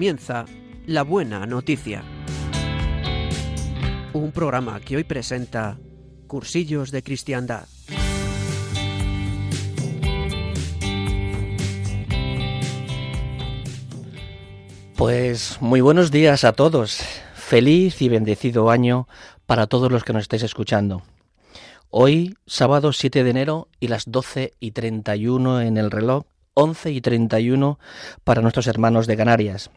comienza La Buena Noticia. Un programa que hoy presenta Cursillos de Cristiandad. Pues muy buenos días a todos. Feliz y bendecido año para todos los que nos estáis escuchando. Hoy, sábado 7 de enero y las 12 y 31 en el reloj, 11 y 31 para nuestros hermanos de Canarias.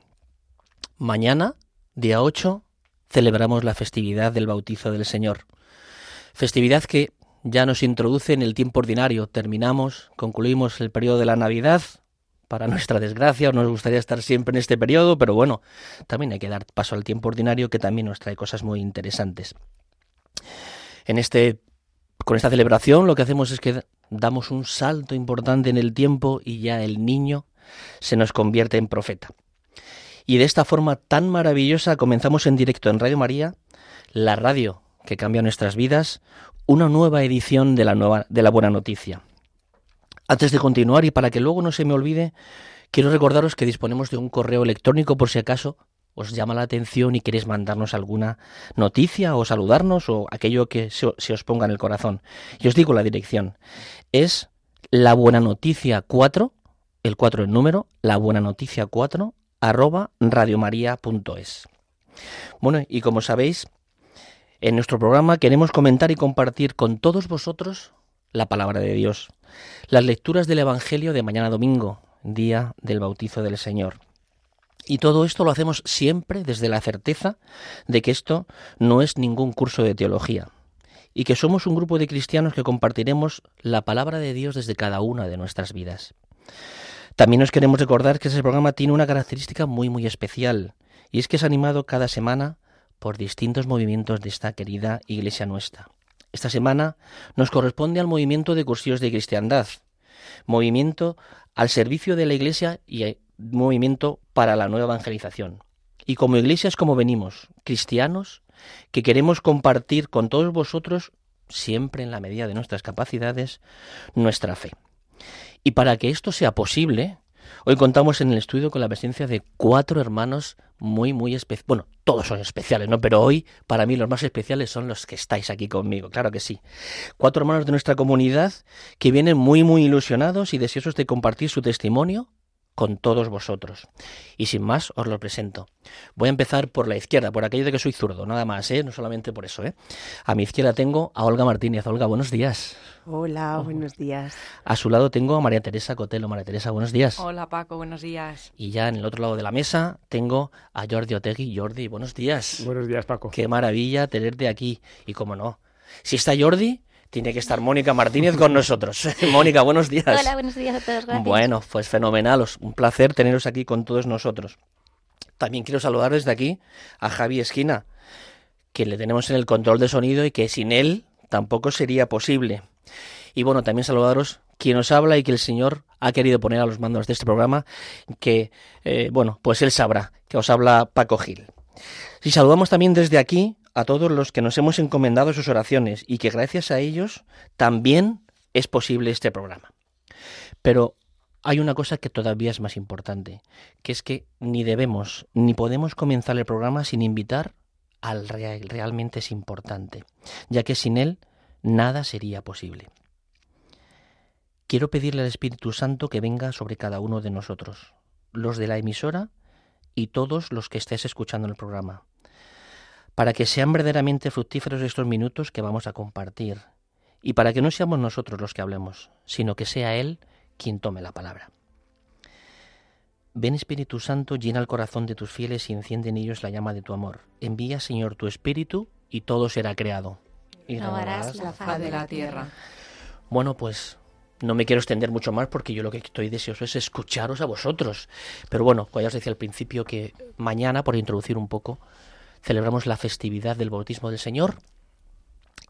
Mañana, día 8, celebramos la festividad del bautizo del Señor. Festividad que ya nos introduce en el tiempo ordinario. Terminamos, concluimos el periodo de la Navidad. Para nuestra desgracia, nos gustaría estar siempre en este periodo, pero bueno, también hay que dar paso al tiempo ordinario que también nos trae cosas muy interesantes. En este con esta celebración lo que hacemos es que damos un salto importante en el tiempo y ya el niño se nos convierte en profeta. Y de esta forma tan maravillosa comenzamos en directo en Radio María, la radio que cambia nuestras vidas, una nueva edición de la nueva de la buena noticia. Antes de continuar y para que luego no se me olvide, quiero recordaros que disponemos de un correo electrónico por si acaso os llama la atención y queréis mandarnos alguna noticia o saludarnos o aquello que se, os ponga en el corazón. Y os digo la dirección. Es la buena noticia 4, el 4 en número, la buena noticia 4, arroba radiomaria.es. Bueno, y como sabéis, en nuestro programa queremos comentar y compartir con todos vosotros la palabra de Dios, las lecturas del Evangelio de mañana domingo, día del bautizo del Señor. Y todo esto lo hacemos siempre desde la certeza de que esto no es ningún curso de teología y que somos un grupo de cristianos que compartiremos la palabra de Dios desde cada una de nuestras vidas. También nos queremos recordar que ese programa tiene una característica muy muy especial y es que es animado cada semana por distintos movimientos de esta querida iglesia nuestra. Esta semana nos corresponde al movimiento de cursillos de cristiandad, movimiento al servicio de la iglesia y movimiento para la nueva evangelización. Y como iglesias como venimos, cristianos, que queremos compartir con todos vosotros, siempre en la medida de nuestras capacidades, nuestra fe. Y para que esto sea posible, hoy contamos en el estudio con la presencia de cuatro hermanos muy, muy especiales. Bueno, todos son especiales, ¿no? Pero hoy, para mí, los más especiales son los que estáis aquí conmigo, claro que sí. Cuatro hermanos de nuestra comunidad que vienen muy, muy ilusionados y deseosos de compartir su testimonio con todos vosotros. Y sin más, os lo presento. Voy a empezar por la izquierda, por aquello de que soy zurdo, nada más, ¿eh? No solamente por eso, ¿eh? A mi izquierda tengo a Olga Martínez. Olga, buenos días. Hola, buenos días. A su lado tengo a María Teresa Cotelo. María Teresa, buenos días. Hola, Paco, buenos días. Y ya en el otro lado de la mesa tengo a Jordi Otegui. Jordi, buenos días. Buenos días, Paco. Qué maravilla tenerte aquí. Y cómo no, si está Jordi, tiene que estar Mónica Martínez con nosotros. Mónica, buenos días. Hola, buenos días a todos. Gracias. Bueno, pues fenomenal. Un placer teneros aquí con todos nosotros. También quiero saludar desde aquí a Javi Esquina, que le tenemos en el control de sonido y que sin él tampoco sería posible. Y bueno, también saludaros quien os habla y que el Señor ha querido poner a los mandos de este programa, que, eh, bueno, pues él sabrá, que os habla Paco Gil. Y saludamos también desde aquí a todos los que nos hemos encomendado sus oraciones y que gracias a ellos también es posible este programa. Pero hay una cosa que todavía es más importante, que es que ni debemos ni podemos comenzar el programa sin invitar al real, realmente es importante, ya que sin él nada sería posible. Quiero pedirle al Espíritu Santo que venga sobre cada uno de nosotros, los de la emisora y todos los que estés escuchando el programa, para que sean verdaderamente fructíferos estos minutos que vamos a compartir y para que no seamos nosotros los que hablemos, sino que sea Él quien tome la palabra. Ven Espíritu Santo, llena el corazón de tus fieles y enciende en ellos la llama de tu amor. Envía, Señor, tu Espíritu y todo será creado. Y renovarás la faz de la tierra. Bueno, pues no me quiero extender mucho más porque yo lo que estoy deseoso es escucharos a vosotros. Pero bueno, como ya os decía al principio que mañana, por introducir un poco, celebramos la festividad del bautismo del Señor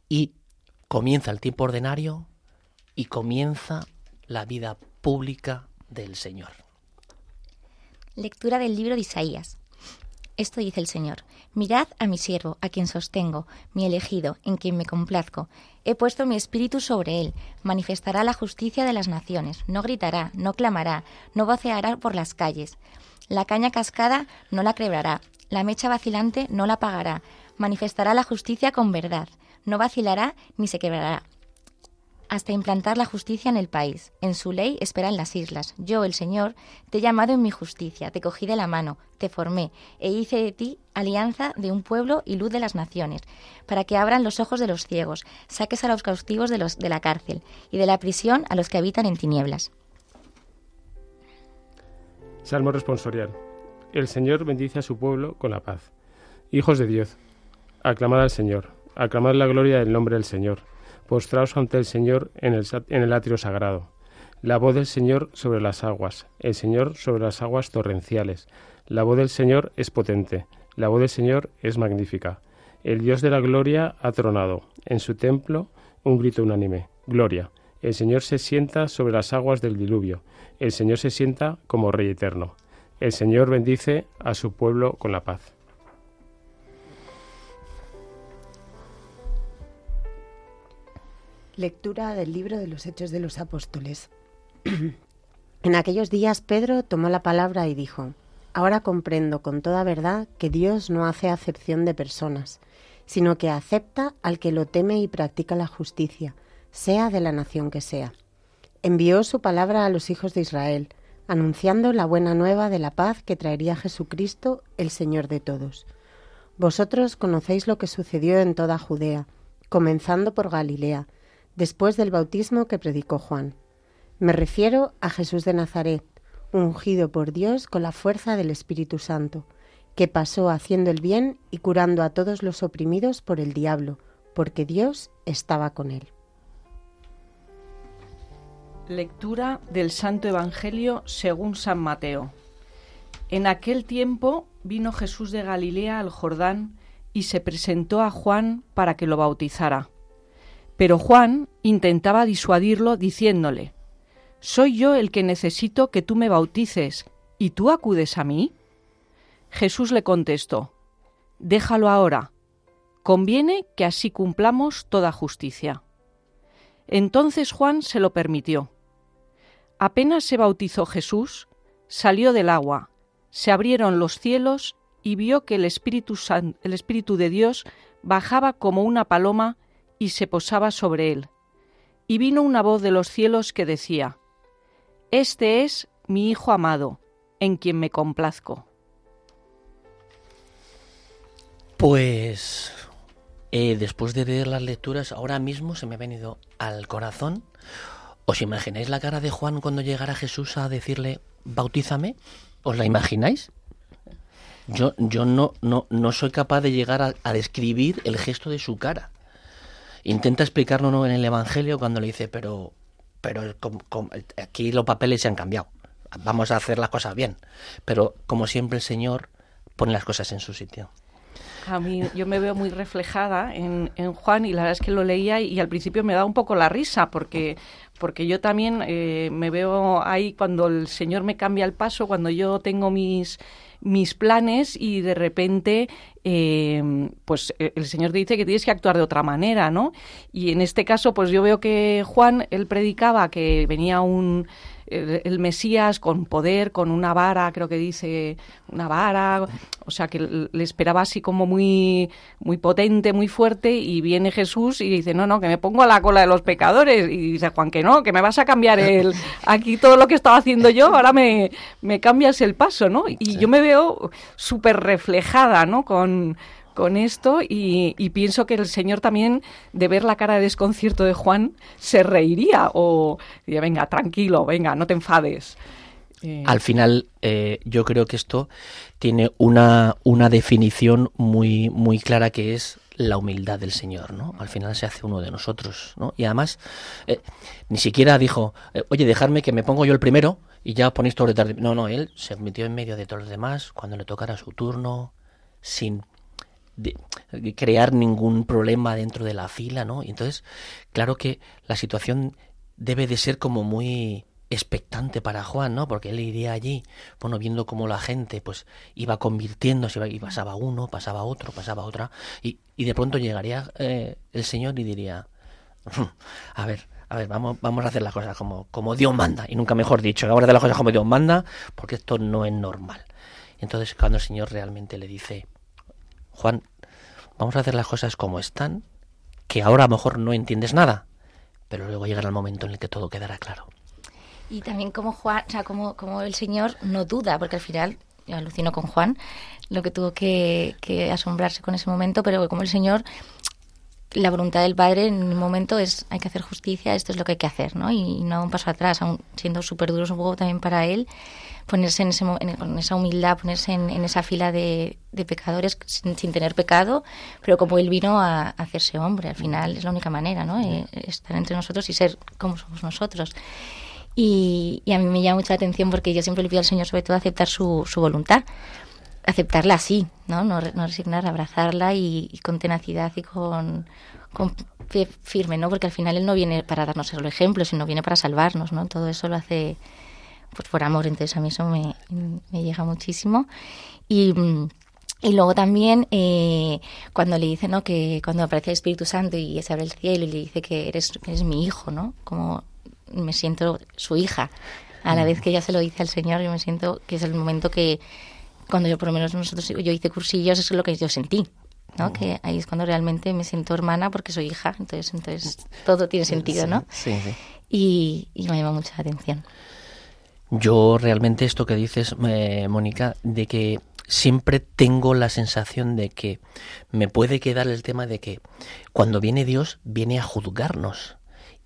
y comienza el tiempo ordinario y comienza la vida pública del Señor. Lectura del libro de Isaías. Esto dice el Señor. Mirad a mi siervo, a quien sostengo, mi elegido, en quien me complazco. He puesto mi espíritu sobre él. Manifestará la justicia de las naciones. No gritará, no clamará, no voceará por las calles. La caña cascada no la quebrará, la mecha vacilante no la apagará, manifestará la justicia con verdad, no vacilará ni se quebrará hasta implantar la justicia en el país. En su ley esperan las islas. Yo, el Señor, te he llamado en mi justicia, te cogí de la mano, te formé, e hice de ti alianza de un pueblo y luz de las naciones, para que abran los ojos de los ciegos, saques a los cautivos de, los, de la cárcel, y de la prisión a los que habitan en tinieblas. Salmo responsorial. El Señor bendice a su pueblo con la paz. Hijos de Dios, aclamad al Señor, aclamad la gloria del nombre del Señor postraos ante el Señor en el, en el atrio sagrado. La voz del Señor sobre las aguas, el Señor sobre las aguas torrenciales. La voz del Señor es potente, la voz del Señor es magnífica. El Dios de la gloria ha tronado. En su templo un grito unánime. Gloria. El Señor se sienta sobre las aguas del diluvio. El Señor se sienta como Rey eterno. El Señor bendice a su pueblo con la paz. Lectura del libro de los Hechos de los Apóstoles. en aquellos días Pedro tomó la palabra y dijo, Ahora comprendo con toda verdad que Dios no hace acepción de personas, sino que acepta al que lo teme y practica la justicia, sea de la nación que sea. Envió su palabra a los hijos de Israel, anunciando la buena nueva de la paz que traería Jesucristo, el Señor de todos. Vosotros conocéis lo que sucedió en toda Judea, comenzando por Galilea, después del bautismo que predicó Juan. Me refiero a Jesús de Nazaret, ungido por Dios con la fuerza del Espíritu Santo, que pasó haciendo el bien y curando a todos los oprimidos por el diablo, porque Dios estaba con él. Lectura del Santo Evangelio según San Mateo. En aquel tiempo vino Jesús de Galilea al Jordán y se presentó a Juan para que lo bautizara. Pero Juan intentaba disuadirlo diciéndole, Soy yo el que necesito que tú me bautices, ¿y tú acudes a mí? Jesús le contestó, Déjalo ahora, conviene que así cumplamos toda justicia. Entonces Juan se lo permitió. Apenas se bautizó Jesús, salió del agua, se abrieron los cielos y vio que el Espíritu, el Espíritu de Dios bajaba como una paloma y se posaba sobre él. Y vino una voz de los cielos que decía, Este es mi Hijo amado, en quien me complazco. Pues eh, después de leer las lecturas, ahora mismo se me ha venido al corazón. ¿Os imagináis la cara de Juan cuando llegara Jesús a decirle, bautízame? ¿Os la imagináis? Yo, yo no, no, no soy capaz de llegar a describir el gesto de su cara intenta explicarlo en el Evangelio cuando le dice, pero, pero aquí los papeles se han cambiado, vamos a hacer las cosas bien. Pero como siempre el Señor pone las cosas en su sitio. A mí yo me veo muy reflejada en, en, Juan y la verdad es que lo leía y, al principio me da un poco la risa porque, porque yo también eh, me veo ahí cuando el Señor me cambia el paso, cuando yo tengo mis mis planes y de repente eh, pues eh, el Señor te dice que tienes que actuar de otra manera, ¿no? Y en este caso pues yo veo que Juan, él predicaba que venía un el, Mesías con poder, con una vara, creo que dice una vara, o sea que le esperaba así como muy, muy potente, muy fuerte, y viene Jesús y dice, no, no, que me pongo a la cola de los pecadores, y dice Juan que no, que me vas a cambiar el, aquí todo lo que estaba haciendo yo, ahora me, me cambias el paso, ¿no? Y yo me veo súper reflejada, ¿no? Con, con esto y, pienso que el Señor también, de ver la cara de desconcierto de Juan, se reiría o diría, venga, tranquilo, venga, no te enfades. Eh, Al final, eh, yo creo que esto tiene una, una definición muy, muy clara que es la humildad del Señor, ¿no? Al final se hace uno de nosotros, ¿no? Y además, eh, ni siquiera dijo, oye, dejarme que me pongo yo el primero y ya ponéis todo tarde. No, no, él se metió en medio de todos los demás cuando le tocara su turno, sin de, crear ningún problema dentro de la fila, ¿no? Y entonces, claro que la situación debe de ser como muy expectante para Juan, ¿no? Porque él iría allí, bueno, viendo cómo la gente pues iba convirtiéndose y pasaba uno, pasaba otro, pasaba otra y, y de pronto llegaría eh, el Señor y diría, a ver, a ver, vamos, vamos a hacer las cosas como, como Dios manda, y nunca mejor dicho, vamos a hacer las cosas como Dios manda, porque esto no es normal. Entonces, cuando el Señor realmente le dice, Juan, vamos a hacer las cosas como están, que ahora a lo mejor no entiendes nada, pero luego llegará el momento en el que todo quedará claro. Y también como Juan, o sea, como, como el Señor no duda, porque al final, yo alucino con Juan, lo que tuvo que, que asombrarse con ese momento, pero como el Señor la voluntad del padre en un momento es hay que hacer justicia, esto es lo que hay que hacer, ¿no? Y, no un paso atrás, aún siendo súper duro un poco también para él, ponerse en, ese, en, con esa humildad, ponerse en, esa fila de, pecadores sin, tener pecado, pero como él vino a, hacerse hombre, al final es la única manera, ¿no? Eh, estar entre nosotros y ser como somos nosotros. Y, a mí me llama mucha atención porque yo siempre le pido al Señor sobre todo aceptar su, su voluntad, aceptarla así, ¿no? No, no resignar, abrazarla y, con tenacidad y con, con firme, ¿no? Porque al final Él no viene para darnos el ejemplo, sino viene para salvarnos, ¿no? Todo eso lo hace pues, por amor, entonces a mí eso me, me llega muchísimo. Y, y luego también eh, cuando le dice, ¿no? Que cuando aparece el Espíritu Santo y se abre el cielo y le dice que eres, eres mi hijo, ¿no? Como me siento su hija. A la vez que ella se lo dice al Señor, yo me siento que es el momento que, cuando yo por lo menos nosotros, yo hice cursillos, eso es lo que yo sentí. ¿no? Que ahí es cuando realmente me siento hermana porque soy hija, entonces, entonces todo tiene sentido, ¿no? Sí, sí. Y, y me llama mucha atención. Yo realmente esto que dices, eh, Mónica, de que siempre tengo la sensación de que me puede quedar el tema de que cuando viene Dios viene a juzgarnos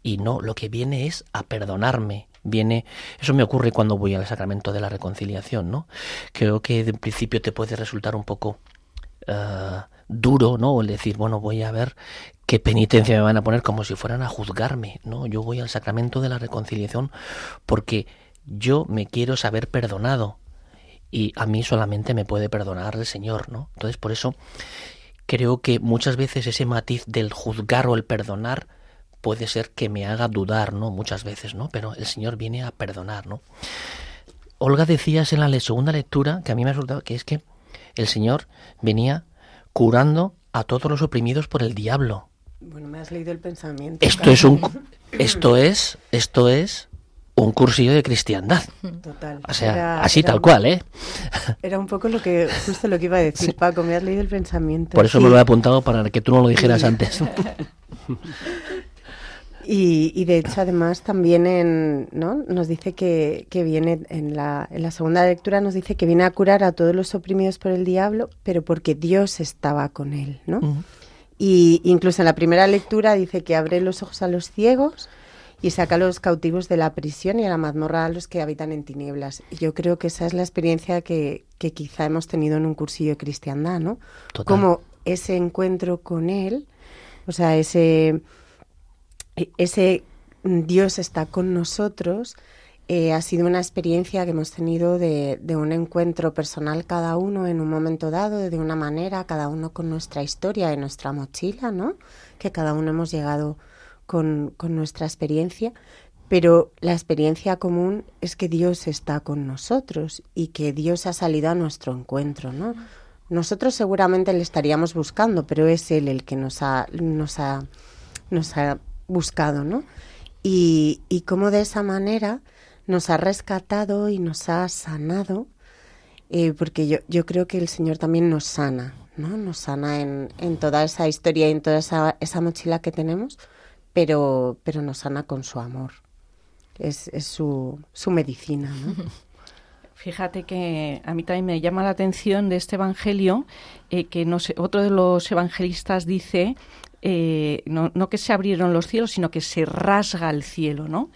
y no, lo que viene es a perdonarme, viene, eso me ocurre cuando voy al sacramento de la reconciliación, ¿no? Creo que de principio te puede resultar un poco uh, duro, ¿no? El decir, bueno, voy a ver qué penitencia me van a poner como si fueran a juzgarme, ¿no? Yo voy al sacramento de la reconciliación porque yo me quiero saber perdonado y a mí solamente me puede perdonar el Señor, ¿no? Entonces, por eso creo que muchas veces ese matiz del juzgar o el perdonar puede ser que me haga dudar, ¿no? Muchas veces, ¿no? Pero el Señor viene a perdonar, ¿no? Olga decías en la segunda lectura que a mí me ha resultado que es que el Señor venía curando a todos los oprimidos por el diablo. Bueno, me has leído el pensamiento. Esto es un esto es esto es un cursillo de cristiandad. Total. O sea, así tal cual, ¿eh? Era un poco lo que justo lo que iba a decir, Paco, me has leído el pensamiento. Por eso me lo he apuntado para que tú no lo dijeras antes. Y, de hecho, además, también en, ¿no? nos dice que, que viene, en la, en la, segunda lectura nos dice que viene a curar a todos los oprimidos por el diablo, pero porque Dios estaba con él, ¿no? Y incluso en la primera lectura dice que abre los ojos a los ciegos y saca a los cautivos de la prisión y a la mazmorra a los que habitan en tinieblas. Y yo creo que esa es la experiencia que, que quizá hemos tenido en un cursillo de cristiandad, ¿no? Como ese encuentro con él, o sea, ese ese Dios está con nosotros eh, ha sido una experiencia que hemos tenido de, un encuentro personal cada uno en un momento dado, de una manera, cada uno con nuestra historia, en nuestra mochila, ¿no? Que cada uno hemos llegado con, con nuestra experiencia, pero la experiencia común es que Dios está con nosotros y que Dios ha salido a nuestro encuentro, ¿no? Nosotros seguramente le estaríamos buscando, pero es Él el que nos ha, nos ha, nos ha buscado, ¿no? Y, y cómo de esa manera nos ha rescatado y nos ha sanado, eh, porque yo, yo creo que el Señor también nos sana, ¿no? Nos sana en, en toda esa historia y en toda esa, esa mochila que tenemos, pero, pero nos sana con su amor. Es, es su, su medicina, ¿no? Fíjate que a mí también me llama la atención de este evangelio eh, que no sé, otro de los evangelistas dice eh, no, que se abrieron los cielos, sino que se rasga el cielo, ¿no?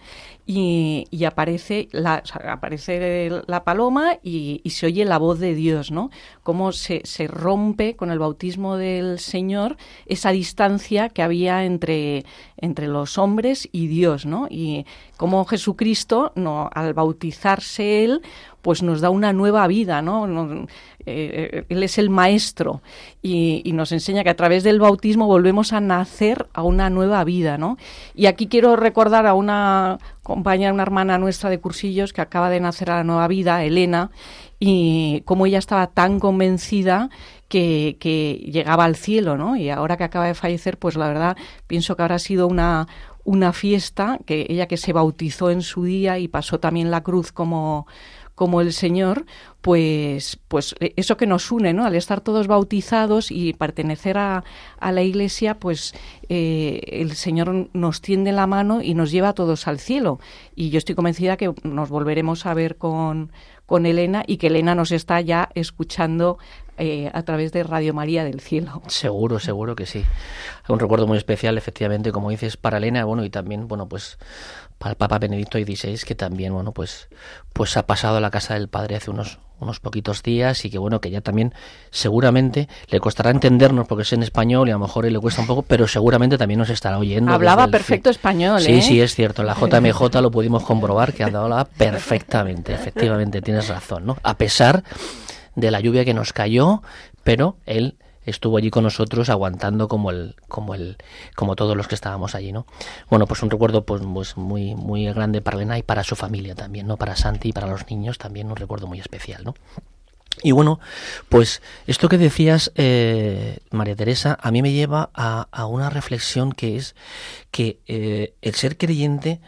Y, aparece, la, aparece la paloma y, se oye la voz de Dios, ¿no? Cómo se, rompe con el bautismo del Señor esa distancia que había entre, entre los hombres y Dios, ¿no? Y cómo Jesucristo, al bautizarse Él, pues nos da una nueva vida, ¿no? Eh, él es el maestro y, nos enseña que a través del bautismo volvemos a nacer a una nueva vida, ¿no? Y aquí quiero recordar a una compañera, una hermana nuestra de cursillos que acaba de nacer a la nueva vida, Elena, y cómo ella estaba tan convencida que, que, llegaba al cielo, ¿no? Y ahora que acaba de fallecer, pues la verdad pienso que habrá sido una, una fiesta, que ella que se bautizó en su día y pasó también la cruz como como el Señor, pues, pues eh, eso que nos une, ¿no? Al estar todos bautizados y pertenecer a, a la Iglesia, pues eh, el Señor nos tiende la mano y nos lleva a todos al cielo. Y yo estoy convencida que nos volveremos a ver con, con Elena y que Elena nos está ya escuchando eh, a través de Radio María del Cielo. Seguro, seguro que sí. Un recuerdo muy especial, efectivamente, como dices, para Elena, bueno, y también, bueno, pues para el Papa Benedicto XVI, que también, bueno, pues, pues ha pasado a la casa del Padre hace unos, unos poquitos días y que, bueno, que ya también seguramente le costará entendernos porque es en español y a lo mejor le cuesta un poco, pero seguramente también nos estará oyendo. Hablaba perfecto español, Sí, ¿eh? sí, es cierto. La JMJ lo pudimos comprobar que hablaba perfectamente, efectivamente, tienes razón, ¿no? A pesar de la lluvia que nos cayó, pero él estuvo allí con nosotros aguantando como el como el como todos los que estábamos allí no bueno pues un recuerdo pues, pues muy muy grande para Elena y para su familia también no para Santi y para los niños también un recuerdo muy especial no y bueno, pues esto que decías, eh, María Teresa, a mí me lleva a, a una reflexión que es que eh, el ser creyente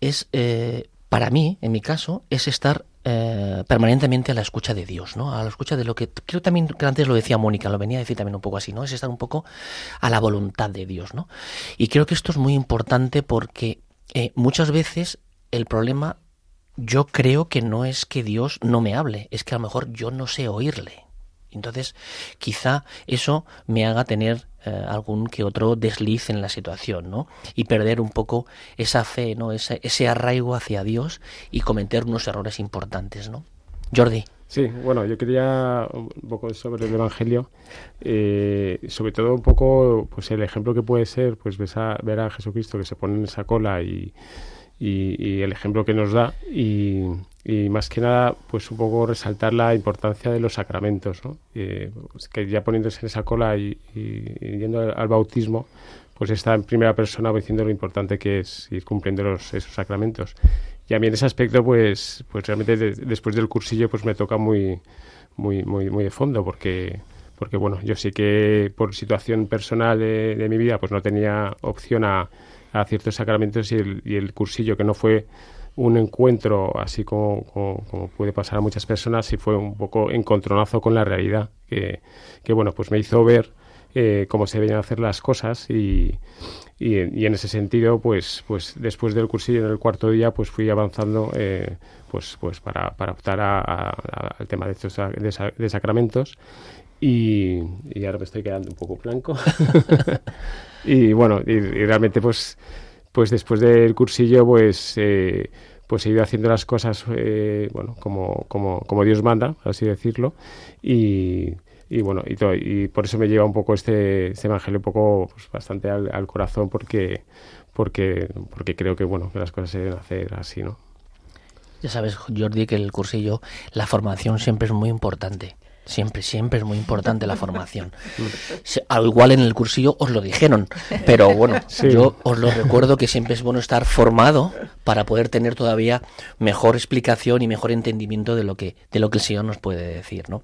es, eh, para mí, en mi caso, es estar eh, permanentemente a la escucha de Dios, ¿no? A la escucha de lo que creo también que antes lo decía Mónica, lo venía a decir también un poco así, ¿no? Es estar un poco a la voluntad de Dios, ¿no? Y creo que esto es muy importante porque eh, muchas veces el problema yo creo que no es que Dios no me hable, es que a lo mejor yo no sé oírle. Entonces, quizá eso me haga tener eh, algún que otro desliz en la situación, ¿no? Y perder un poco esa fe, ¿no? Ese, ese arraigo hacia Dios y cometer unos errores importantes, ¿no? Jordi. Sí, bueno, yo quería un poco sobre el Evangelio, eh, sobre todo un poco, pues el ejemplo que puede ser, pues ves a, ver a Jesucristo que se pone en esa cola y, y, y el ejemplo que nos da y, y, más que nada, pues un poco resaltar la importancia de los sacramentos, ¿no? Pues que ya poniéndose en esa cola y, yendo al, al, bautismo, pues está en primera persona diciendo lo importante que es ir cumpliendo los, esos sacramentos. Y a mí en ese aspecto, pues, pues realmente de, después del cursillo, pues me toca muy, muy, muy, muy de fondo, porque, porque bueno, yo sí que por situación personal de, de mi vida, pues no tenía opción a, a ciertos sacramentos y el, y el, cursillo, que no fue un encuentro así como, puede pasar a muchas personas, y fue un poco encontronazo con la realidad, que, que bueno, pues me hizo ver eh, cómo se debían hacer las cosas y, y, en ese sentido, pues, pues después del cursillo, en el cuarto día, pues fui avanzando eh, pues, pues para, para optar a, a, a, al tema de, estos, de, de sacramentos y, y, ahora me estoy quedando un poco blanco. y bueno, y, realmente pues, pues después del cursillo pues, eh, pues he ido haciendo las cosas eh, bueno, como, como, como Dios manda, así decirlo, y, y bueno, y, todo, y por eso me lleva un poco este, este evangelio un poco pues, bastante al, al, corazón porque, porque, porque creo que bueno, que las cosas se deben hacer así, ¿no? Ya sabes, Jordi, que el cursillo, la formación siempre es muy importante. Siempre, siempre es muy importante la formación. Al igual en el cursillo os lo dijeron, pero bueno, sí. yo os lo recuerdo que siempre es bueno estar formado para poder tener todavía mejor explicación y mejor entendimiento de lo que, de lo que el Señor nos puede decir, ¿no?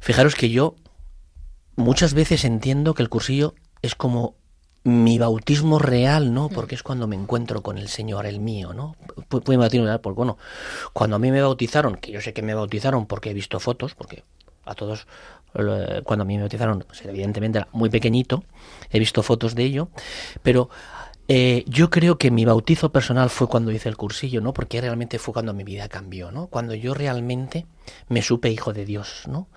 Fijaros que yo muchas veces entiendo que el cursillo es como mi bautismo real, ¿no? Porque es cuando me encuentro con el Señor, el mío, ¿no? Puede bautismo real, porque bueno, cuando a mí me bautizaron, que yo sé que me bautizaron porque he visto fotos, porque a todos cuando a mí me bautizaron, pues evidentemente era muy pequeñito, he visto fotos de ello, pero eh, yo creo que mi bautizo personal fue cuando hice el cursillo, ¿no? Porque realmente fue cuando mi vida cambió, ¿no? Cuando yo realmente me supe hijo de Dios, ¿no?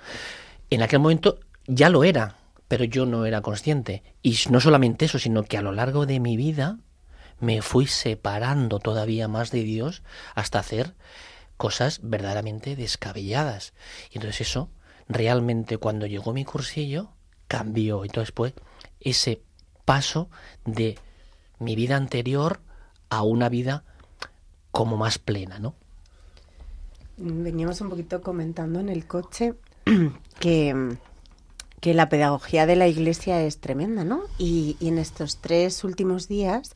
En aquel momento ya lo era, pero yo no era consciente. Y no solamente eso, sino que a lo largo de mi vida me fui separando todavía más de Dios hasta hacer cosas verdaderamente descabelladas. Y entonces eso realmente cuando llegó mi cursillo cambió. Entonces pues ese paso de mi vida anterior a una vida como más plena, ¿no? Veníamos un poquito comentando en el coche que, que la pedagogía de la iglesia es tremenda, ¿no? Y, en estos tres últimos días,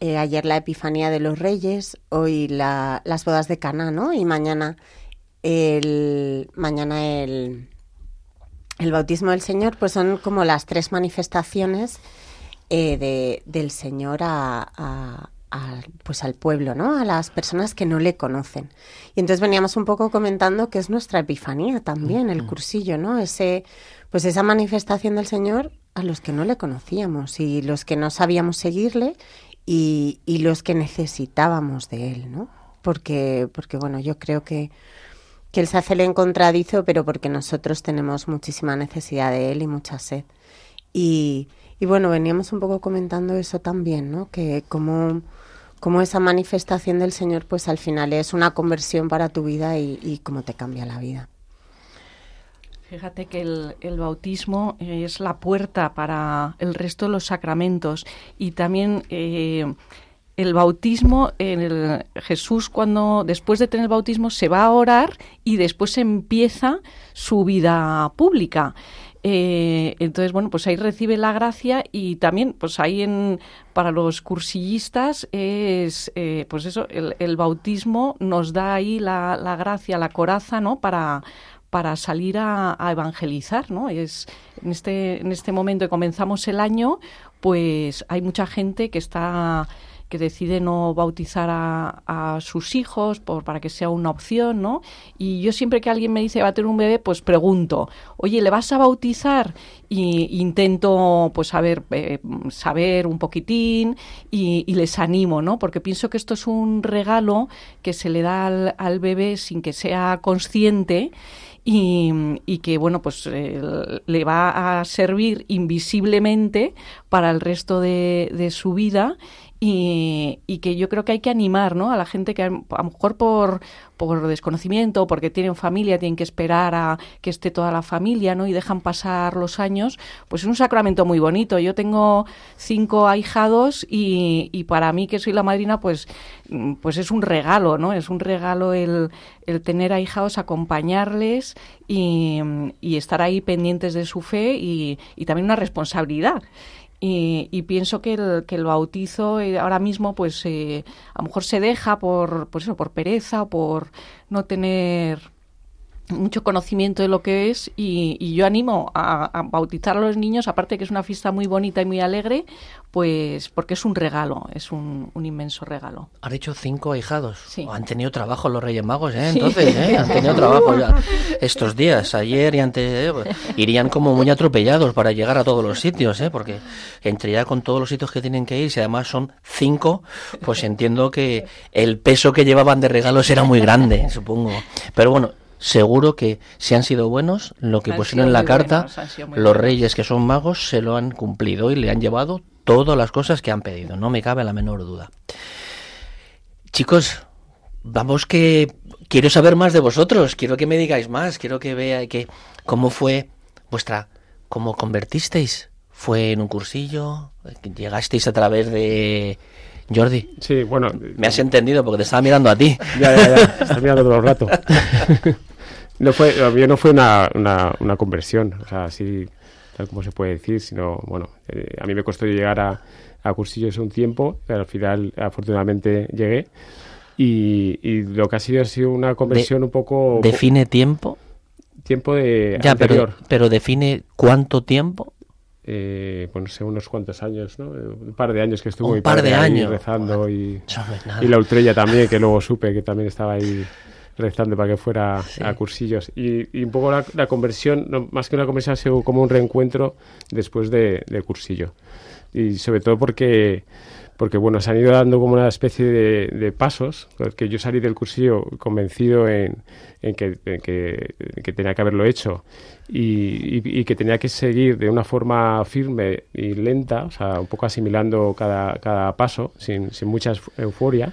eh, ayer la Epifanía de los Reyes, hoy la, las bodas de Caná, ¿no? Y mañana el mañana el, el bautismo del Señor, pues son como las tres manifestaciones eh, del Señor a, pues al pueblo, ¿no? A las personas que no le conocen. Y entonces veníamos un poco comentando que es nuestra epifanía también, el cursillo, ¿no? Ese, pues esa manifestación del Señor a los que no le conocíamos y los que no sabíamos seguirle y, y los que necesitábamos de él, ¿no? Porque, porque bueno, yo creo que, que él se hace el encontradizo, pero porque nosotros tenemos muchísima necesidad de él y mucha sed. Y, y bueno, veníamos un poco comentando eso también, ¿no? Que como, como esa manifestación del Señor, pues al final es una conversión para tu vida y, cómo te cambia la vida. Fíjate que el, bautismo es la puerta para el resto de los sacramentos y también eh, el bautismo, en el, Jesús cuando después de tener el bautismo se va a orar y después empieza su vida pública. Eh, entonces, bueno, pues ahí recibe la gracia y también, pues ahí en, para los cursillistas es, eh, pues eso, el, bautismo nos da ahí la, la gracia, la coraza, ¿no? Para, para salir a, evangelizar, ¿no? Es en este en este momento que comenzamos el año, pues hay mucha gente que está que decide no bautizar a, sus hijos por, para que sea una opción, ¿no? Y yo siempre que alguien me dice va a tener un bebé, pues pregunto, oye, ¿le vas a bautizar? Y intento, pues, saber, eh, saber un poquitín y, les animo, ¿no? Porque pienso que esto es un regalo que se le da al, bebé sin que sea consciente y, que bueno pues eh, le va a servir invisiblemente para el resto de su vida y, que yo creo que hay que animar ¿no? a la gente que a, lo mejor por, por desconocimiento, porque tienen familia, tienen que esperar a que esté toda la familia ¿no? y dejan pasar los años, pues es un sacramento muy bonito. Yo tengo cinco ahijados y, y para mí que soy la madrina, pues, pues es un regalo, ¿no? Es un regalo el, el tener ahijados, acompañarles y, y estar ahí pendientes de su fe y, y también una responsabilidad. Y, pienso que el, que bautizo eh, ahora mismo pues eh, a lo mejor se deja por, por eso por pereza o por no tener mucho conocimiento de lo que es y, yo animo a, bautizar a los niños, aparte que es una fiesta muy bonita y muy alegre, pues porque es un regalo, es un, inmenso regalo. Has dicho cinco ahijados. Sí. Han tenido trabajo los Reyes Magos, ¿eh? Entonces, ¿eh? Han tenido trabajo ya estos días, ayer y antes. ¿eh? Irían como muy atropellados para llegar a todos los sitios, ¿eh? Porque entre ya con todos los sitios que tienen que ir, si además son cinco, pues entiendo que el peso que llevaban de regalos era muy grande, supongo. Pero bueno, seguro que si han sido buenos, lo que pusieron en la carta, los reyes que son magos se lo han cumplido y le han llevado todas las cosas que han pedido, no me cabe la menor duda. Chicos, vamos que quiero saber más de vosotros, quiero que me digáis más, quiero que vea que cómo fue vuestra cómo convertisteis, fue en un cursillo, llegasteis a través de Jordi. Sí, bueno. Me has entendido porque te estaba mirando a ti. Ya, ya, ya. Estás mirando todo el rato. No fue, no fue una, una, conversión, o sea, así tal como se puede decir, sino, bueno, eh, a mí me costó llegar a, a cursillos un tiempo, pero al final, afortunadamente, llegué. Y, y lo que ha sido ha sido una conversión un poco... ¿Define tiempo? Tiempo de ya, Pero, pero define cuánto tiempo. Eh, pues no sé, unos cuantos años, ¿no? Un par de años que estuvo un par de años rezando y, y la ultrella también, que luego supe que también estaba ahí rezando para que fuera a cursillos. Y, un poco la, conversión, más que una conversión, ha sido como un reencuentro después de, cursillo. Y sobre todo porque porque bueno, se han ido dando como una especie de, pasos, porque yo salí del cursillo convencido en, que, que, tenía que haberlo hecho y, y, que tenía que seguir de una forma firme y lenta, o sea, un poco asimilando cada, cada paso, sin, sin mucha euforia.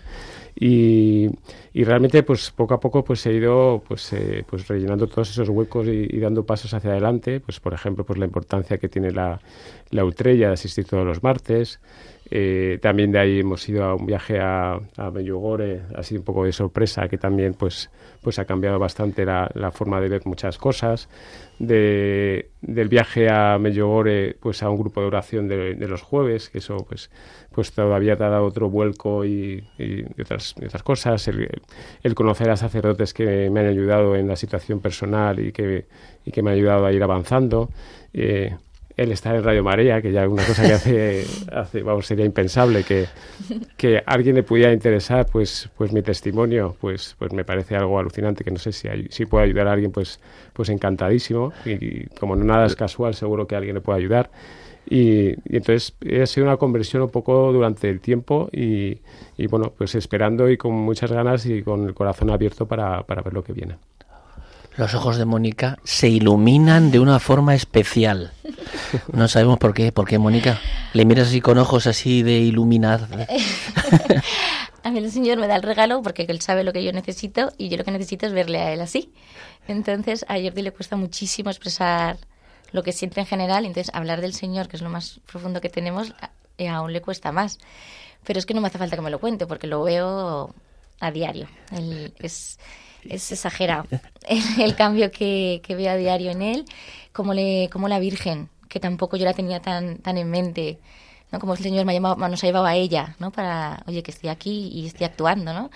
Y, y, realmente pues poco a poco pues he ido pues, eh, pues rellenando todos esos huecos y, dando pasos hacia adelante. Pues por ejemplo pues la importancia que tiene la, la Utrella de asistir todos los martes eh, también de ahí hemos ido a un viaje a, a Medjugorje, así un poco de sorpresa, que también pues, pues ha cambiado bastante la, la forma de ver muchas cosas. De, del viaje a Medjugorje pues a un grupo de oración de, de, los jueves, que eso pues, pues todavía te ha dado otro vuelco y, y otras, otras cosas. El, el, conocer a sacerdotes que me han ayudado en la situación personal y que, y que me han ayudado a ir avanzando. Eh, el estar en Radio María, que ya es una cosa que hace, hace vamos, sería impensable que, que alguien le pudiera interesar, pues, pues mi testimonio, pues, pues me parece algo alucinante, que no sé si, si puede ayudar a alguien, pues, pues encantadísimo, y, como no nada es casual, seguro que alguien le puede ayudar. Y, y, entonces ha sido una conversión un poco durante el tiempo y, y, bueno, pues esperando y con muchas ganas y con el corazón abierto para, para ver lo que viene los ojos de Mónica se iluminan de una forma especial. No sabemos por qué. ¿Por qué, Mónica? Le miras así con ojos así de iluminar. a mí el Señor me da el regalo porque Él sabe lo que yo necesito y yo lo que necesito es verle a Él así. Entonces a Jordi le cuesta muchísimo expresar lo que siente en general. Entonces hablar del Señor, que es lo más profundo que tenemos, eh, aún le cuesta más. Pero es que no me hace falta que me lo cuente porque lo veo a diario. Él es es exagerado el, cambio que, que, veo a diario en él, como, le, como la Virgen, que tampoco yo la tenía tan, tan en mente, ¿no? como el Señor me ha llamado, nos ha llevado a ella, ¿no? para, oye, que estoy aquí y estoy actuando, ¿no?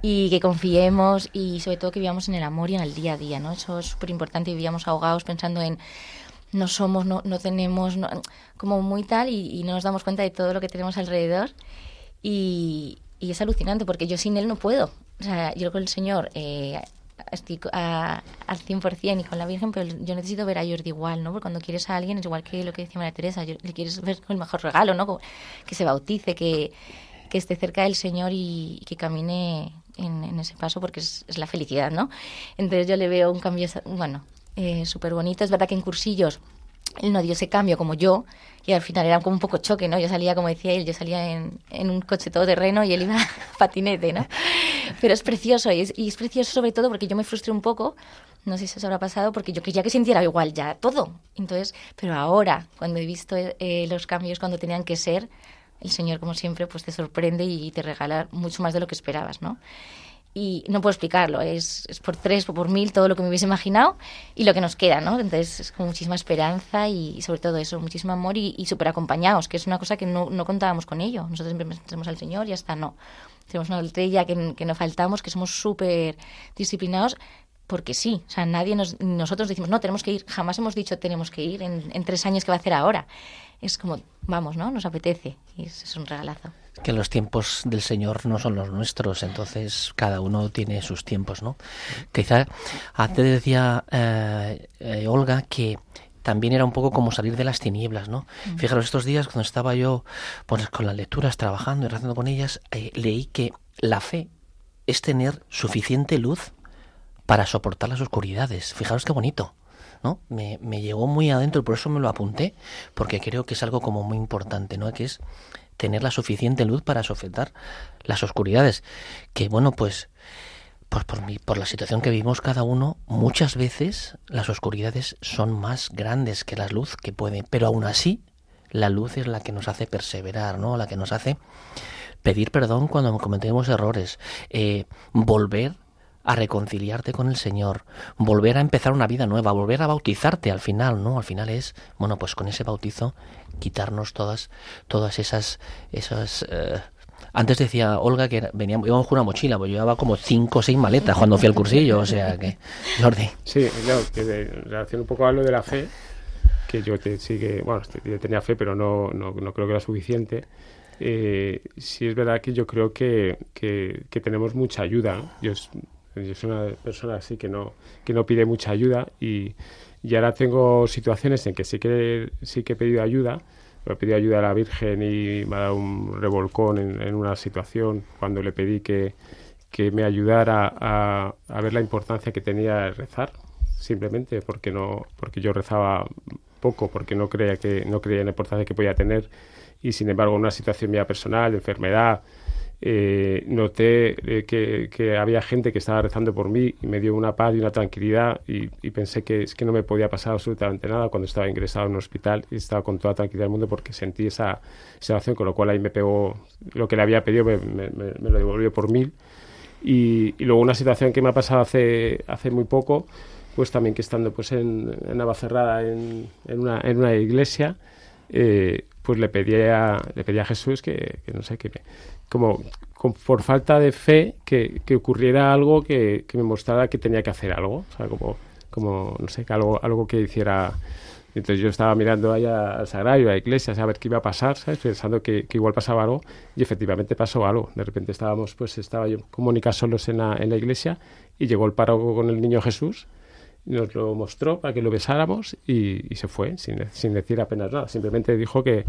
y que confiemos y sobre todo que vivamos en el amor y en el día a día, ¿no? Eso es súper importante, vivíamos ahogados pensando en no somos, no, no tenemos, como muy tal y, y, no nos damos cuenta de todo lo que tenemos alrededor y, y es alucinante porque yo sin él no puedo. O sea, yo con el Señor eh, estoy a, al 100% y con la Virgen, pero yo necesito ver a Jordi igual, ¿no? Porque cuando quieres a alguien es igual que lo que decía María Teresa, le quieres ver con el mejor regalo, ¿no? Que se bautice, que, que esté cerca del Señor y, que camine en, ese paso porque es, es, la felicidad, ¿no? Entonces yo le veo un cambio, bueno, eh, súper bonito. Es verdad que en cursillos él no dio ese cambio como yo, y al final era como un poco choque, ¿no? Yo salía, como decía él, yo salía en, en un coche todo terreno y él iba patinete, ¿no? Pero es precioso, y es, precioso sobre todo porque yo me frustré un poco, no sé si eso habrá pasado, porque yo quería que sintiera igual ya todo. Entonces, pero ahora, cuando he visto eh, los cambios cuando tenían que ser, el Señor, como siempre, pues te sorprende y te regala mucho más de lo que esperabas, ¿no? Y no puedo explicarlo, es, es, por tres o por mil todo lo que me hubiese imaginado y lo que nos queda, ¿no? Entonces es con muchísima esperanza y, sobre todo eso, muchísimo amor y, y súper acompañados, que es una cosa que no, no contábamos con ello. Nosotros siempre tenemos al Señor y hasta no. Tenemos una estrella que, que no faltamos, que somos súper disciplinados, porque sí, o sea, nadie nos, nosotros decimos, no, tenemos que ir, jamás hemos dicho tenemos que ir en, en tres años que va a hacer ahora. Es como, vamos, ¿no? Nos apetece y es, es un regalazo que los tiempos del Señor no son los nuestros, entonces cada uno tiene sus tiempos, ¿no? Quizá antes decía eh, eh, Olga que también era un poco como salir de las tinieblas, ¿no? Mm. Fijaros, estos días cuando estaba yo pues, con las lecturas, trabajando y rezando con ellas, eh, leí que la fe es tener suficiente luz para soportar las oscuridades. Fijaros qué bonito. ¿no? Me, me llegó muy adentro, por eso me lo apunté, porque creo que es algo como muy importante, ¿no? Que es tener la suficiente luz para sofocar las oscuridades. Que bueno, pues, pues por, mi, por la situación que vivimos cada uno, muchas veces las oscuridades son más grandes que la luz que pueden, pero aún así la luz es la que nos hace perseverar, ¿no? La que nos hace pedir perdón cuando cometemos errores, eh, volver a reconciliarte con el Señor, volver a empezar una vida nueva, volver a bautizarte al final, ¿no? Al final es, bueno, pues con ese bautizo quitarnos todas, todas esas, esas eh, antes decía Olga que veníamos, íbamos con una mochila, pues yo llevaba como cinco o seis maletas cuando fui al cursillo, o sea que, Jordi. Sí, claro, que de, relación un poco a lo de la fe, que yo te, sí que, bueno, yo tenía fe, pero no, no, no creo que era suficiente. Eh, sí es verdad que yo creo que, que, que tenemos mucha ayuda. Yo yo soy una persona así que no, que no pide mucha ayuda y, y ahora tengo situaciones en que sí que, sí que he pedido ayuda. he pedido ayuda a la Virgen y me ha dado un revolcón en, en una situación cuando le pedí que, que me ayudara a, a, ver la importancia que tenía rezar, simplemente porque no porque yo rezaba poco, porque no creía que no creía en la importancia que podía tener y sin embargo una situación mía personal, de enfermedad, eh, noté eh, que, había gente que estaba rezando por mí y me dio una paz y una tranquilidad y, pensé que es que no me podía pasar absolutamente nada cuando estaba ingresado en un hospital y estaba con toda tranquilidad del mundo porque sentí esa situación, con lo cual ahí me pegó lo que le había pedido, me, lo devolvió por mil. Y, luego una situación que me ha pasado hace, hace muy poco, pues también que estando pues en, en Navacerrada en, en, una, en una iglesia, eh, pues le pedí a, le pedí a Jesús que, no sé, me, como, como, por falta de fe que, que ocurriera algo que, que, me mostrara que tenía que hacer algo, o sea, como, como no sé, algo, algo que hiciera entonces yo estaba mirando allá al sagrario, a la iglesia, a ver qué iba a pasar, ¿sabes? Pensando que, que, igual pasaba algo y efectivamente pasó algo. De repente estábamos, pues estaba yo con Mónica solos en la, en la iglesia y llegó el párroco con el niño Jesús nos lo mostró para que lo besáramos y, se fue sin, sin, decir apenas nada. Simplemente dijo que,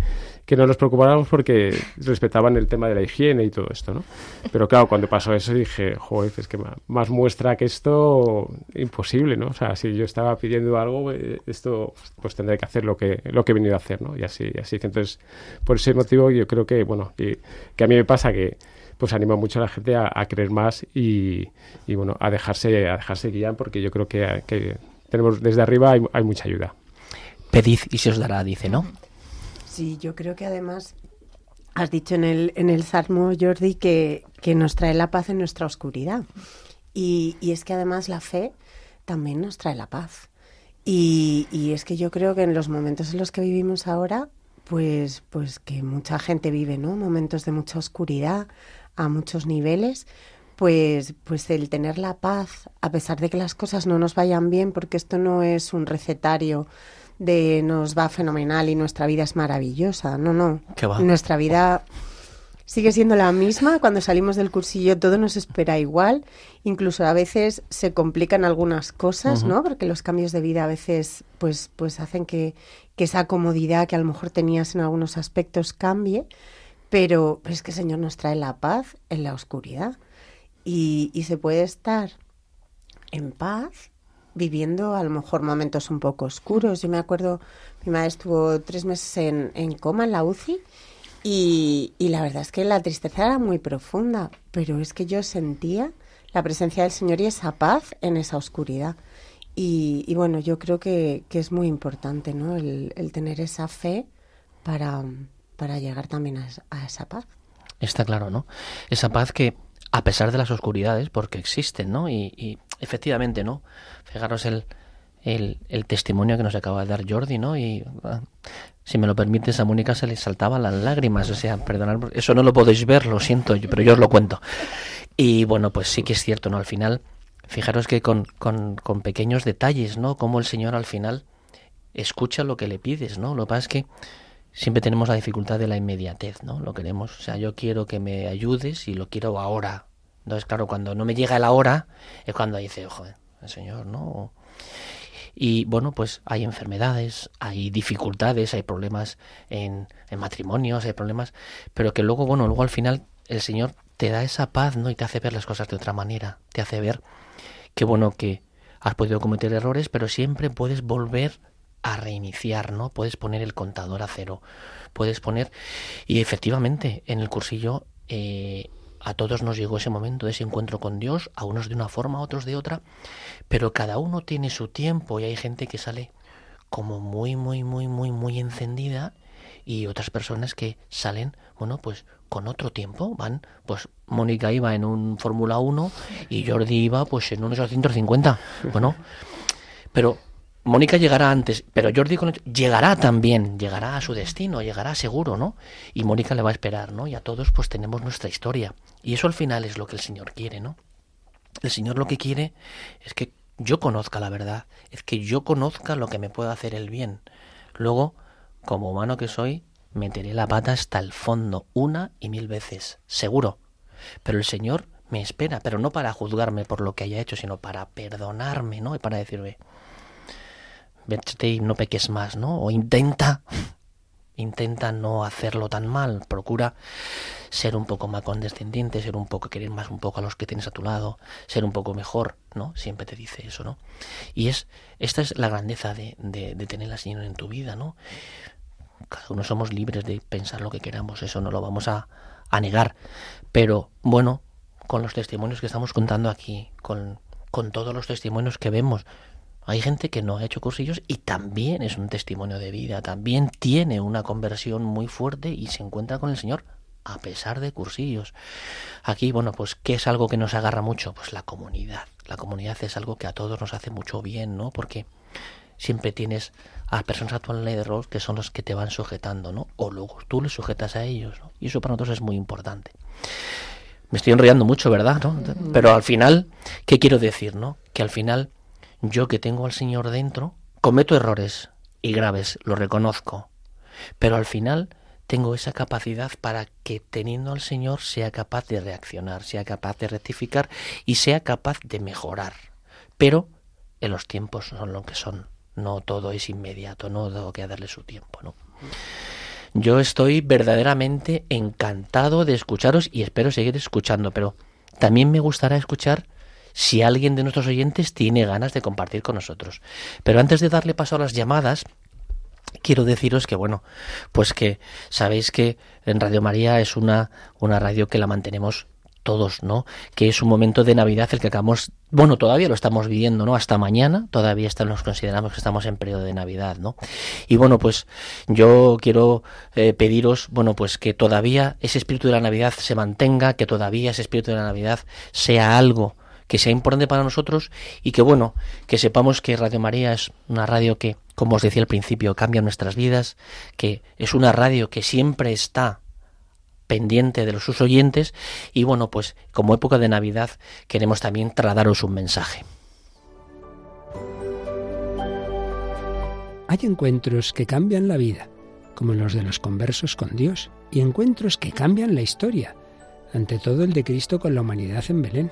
que, no nos preocupáramos porque respetaban el tema de la higiene y todo esto, ¿no? Pero claro, cuando pasó eso dije, joder, es que más muestra que esto, imposible, ¿no? O sea, si yo estaba pidiendo algo, eh, esto pues tendré que hacer lo que, lo que he venido a hacer, ¿no? Y así, y así. Entonces, por ese motivo yo creo que, bueno, que, que a mí me pasa que pues anima mucho a la gente a, creer más y, bueno, a dejarse, a dejarse guiar porque yo creo que, tenemos desde arriba hay, mucha ayuda. Pedid y se os dará, dice, ¿no? Sí, yo creo que además has dicho en el, en el Salmo, Jordi, que, que nos trae la paz en nuestra oscuridad. Y, y, es que además la fe también nos trae la paz. Y, y, es que yo creo que en los momentos en los que vivimos ahora, pues, pues que mucha gente vive, ¿no? Momentos de mucha oscuridad, a muchos niveles, pues, pues el tener la paz, a pesar de que las cosas no nos vayan bien, porque esto no es un recetario de nos va fenomenal y nuestra vida es maravillosa. No, no. Nuestra vida sigue siendo la misma. Cuando salimos del cursillo todo nos espera igual. Incluso a veces se complican algunas cosas, ¿no? Porque los cambios de vida a veces pues, pues hacen que, que esa comodidad que a lo mejor tenías en algunos aspectos cambie. Pero, es que el Señor nos trae la paz en la oscuridad. Y, se puede estar en paz viviendo a lo mejor momentos un poco oscuros. Yo me acuerdo, mi madre estuvo tres meses en, coma en la UCI y, la verdad es que la tristeza era muy profunda, pero es que yo sentía la presencia del Señor y esa paz en esa oscuridad. Y, bueno, yo creo que, es muy importante ¿no? el tener esa fe para, para llegar también a, esa paz. Está claro, ¿no? Esa paz que, a pesar de las oscuridades, porque existen, ¿no? Y, efectivamente, ¿no? Fijaros el, el, testimonio que nos acaba de dar Jordi, ¿no? Y ah, si me lo permites, a Mónica se le saltaban las lágrimas, o sea, perdonad, eso no lo podéis ver, lo siento, pero yo os lo cuento. Y bueno, pues sí que es cierto, ¿no? Al final, fijaros que con, con, con pequeños detalles, ¿no? Como el Señor al final escucha lo que le pides, ¿no? Lo que pasa es que siempre tenemos la dificultad de la inmediatez, ¿no? Lo queremos, o sea, yo quiero que me ayudes y lo quiero ahora. Entonces, claro, cuando no me llega el ahora, es cuando dice, ojo, el Señor, ¿no? Y bueno, pues hay enfermedades, hay dificultades, hay problemas en, en matrimonios, hay problemas, pero que luego, bueno, luego al final el Señor te da esa paz, ¿no? Y te hace ver las cosas de otra manera, te hace ver que, bueno, que has podido cometer errores, pero siempre puedes volver a reiniciar, ¿no? Puedes poner el contador a cero, puedes poner... Y efectivamente, en el cursillo eh, a todos nos llegó ese momento de ese encuentro con Dios, a unos de una forma, a otros de otra, pero cada uno tiene su tiempo y hay gente que sale como muy, muy, muy, muy, muy encendida y otras personas que salen, bueno, pues con otro tiempo, van, pues Mónica iba en un Fórmula 1 y Jordi iba pues en un 850, bueno, pero Mónica llegará antes, pero Jordi llegará también, llegará a su destino, llegará seguro, ¿no? Y Mónica le va a esperar, ¿no? Y a todos pues tenemos nuestra historia. Y eso al final es lo que el Señor quiere, ¿no? El Señor lo que quiere es que yo conozca la verdad, es que yo conozca lo que me puede hacer el bien. Luego, como humano que soy, meteré la pata hasta el fondo, una y mil veces, seguro. Pero el Señor me espera, pero no para juzgarme por lo que haya hecho, sino para perdonarme, ¿no? Y para decirme, vete y no peques más, ¿no? O intenta, intenta no hacerlo tan mal, procura ser un poco más condescendiente, ser un poco, querer más un poco a los que tienes a tu lado, ser un poco mejor, ¿no? Siempre te dice eso, ¿no? Y es, esta es la grandeza de, de, de tener al Señor en tu vida, ¿no? Cada uno somos libres de pensar lo que queramos, eso no lo vamos a, a negar. Pero bueno, con los testimonios que estamos contando aquí, con, con todos los testimonios que vemos, hay gente que no ha hecho cursillos y también es un testimonio de vida, también tiene una conversión muy fuerte y se encuentra con el Señor a pesar de cursillos. Aquí, bueno, pues ¿qué es algo que nos agarra mucho? Pues la comunidad. La comunidad es algo que a todos nos hace mucho bien, ¿no? Porque siempre tienes a personas a tu alrededor que son los que te van sujetando, ¿no? O luego tú les sujetas a ellos, ¿no? Y eso para nosotros es muy importante. Me estoy enrollando mucho, ¿verdad? ¿no? Pero al final, ¿qué quiero decir, no? Que al final yo que tengo al Señor dentro, cometo errores. y graves, lo reconozco. Pero al final tengo esa capacidad para que teniendo al Señor sea capaz de reaccionar, sea capaz de rectificar y sea capaz de mejorar. Pero en los tiempos son lo que son. No todo es inmediato, no tengo que darle su tiempo, ¿no? Yo estoy verdaderamente encantado de escucharos y espero seguir escuchando, pero también me gustará escuchar si alguien de nuestros oyentes tiene ganas de compartir con nosotros. Pero antes de darle paso a las llamadas, quiero deciros que bueno, pues que sabéis que en Radio María es una una radio que la mantenemos todos, ¿no? Que es un momento de Navidad el que acabamos, bueno, todavía lo estamos viviendo, ¿no? Hasta mañana todavía nos consideramos que estamos en periodo de Navidad, ¿no? Y bueno, pues yo quiero eh, pediros, bueno, pues que todavía ese espíritu de la Navidad se mantenga, que todavía ese espíritu de la Navidad sea algo que sea importante para nosotros y que bueno, que sepamos que Radio María es una radio que, como os decía al principio, cambia nuestras vidas, que es una radio que siempre está pendiente de los sus oyentes y bueno, pues como época de Navidad queremos también trasladaros un mensaje. Hay encuentros que cambian la vida, como los de los conversos con Dios, y encuentros que cambian la historia, ante todo el de Cristo con la humanidad en Belén.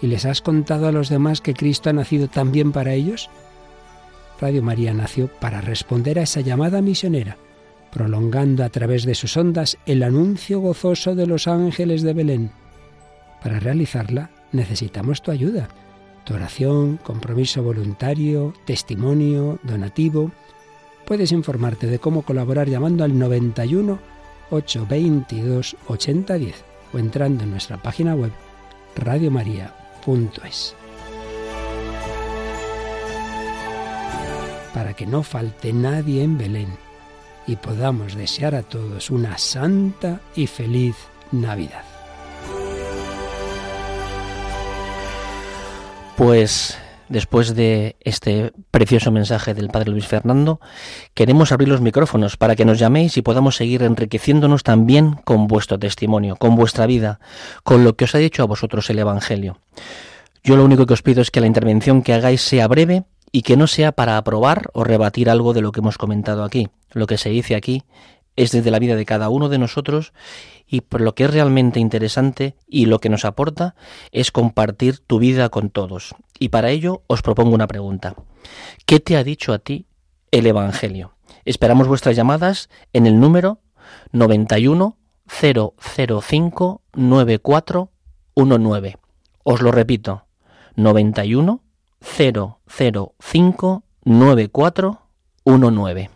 ¿Y les has contado a los demás que Cristo ha nacido también para ellos? Radio María nació para responder a esa llamada misionera prolongando a través de sus ondas el anuncio gozoso de los ángeles de Belén. Para realizarla necesitamos tu ayuda, tu oración, compromiso voluntario, testimonio, donativo. Puedes informarte de cómo colaborar llamando al 91 822 8010 o entrando en nuestra página web radiomaria.es. Para que no falte nadie en Belén y podamos desear a todos una santa y feliz Navidad. Pues después de este precioso mensaje del Padre Luis Fernando, queremos abrir los micrófonos para que nos llaméis y podamos seguir enriqueciéndonos también con vuestro testimonio, con vuestra vida, con lo que os ha dicho a vosotros el Evangelio. Yo lo único que os pido es que la intervención que hagáis sea breve y que no sea para aprobar o rebatir algo de lo que hemos comentado aquí. Lo que se dice aquí es desde la vida de cada uno de nosotros y por lo que es realmente interesante y lo que nos aporta es compartir tu vida con todos. Y para ello os propongo una pregunta. ¿Qué te ha dicho a ti el Evangelio? Esperamos vuestras llamadas en el número 91 005 9419. Os lo repito, 91 005 9419.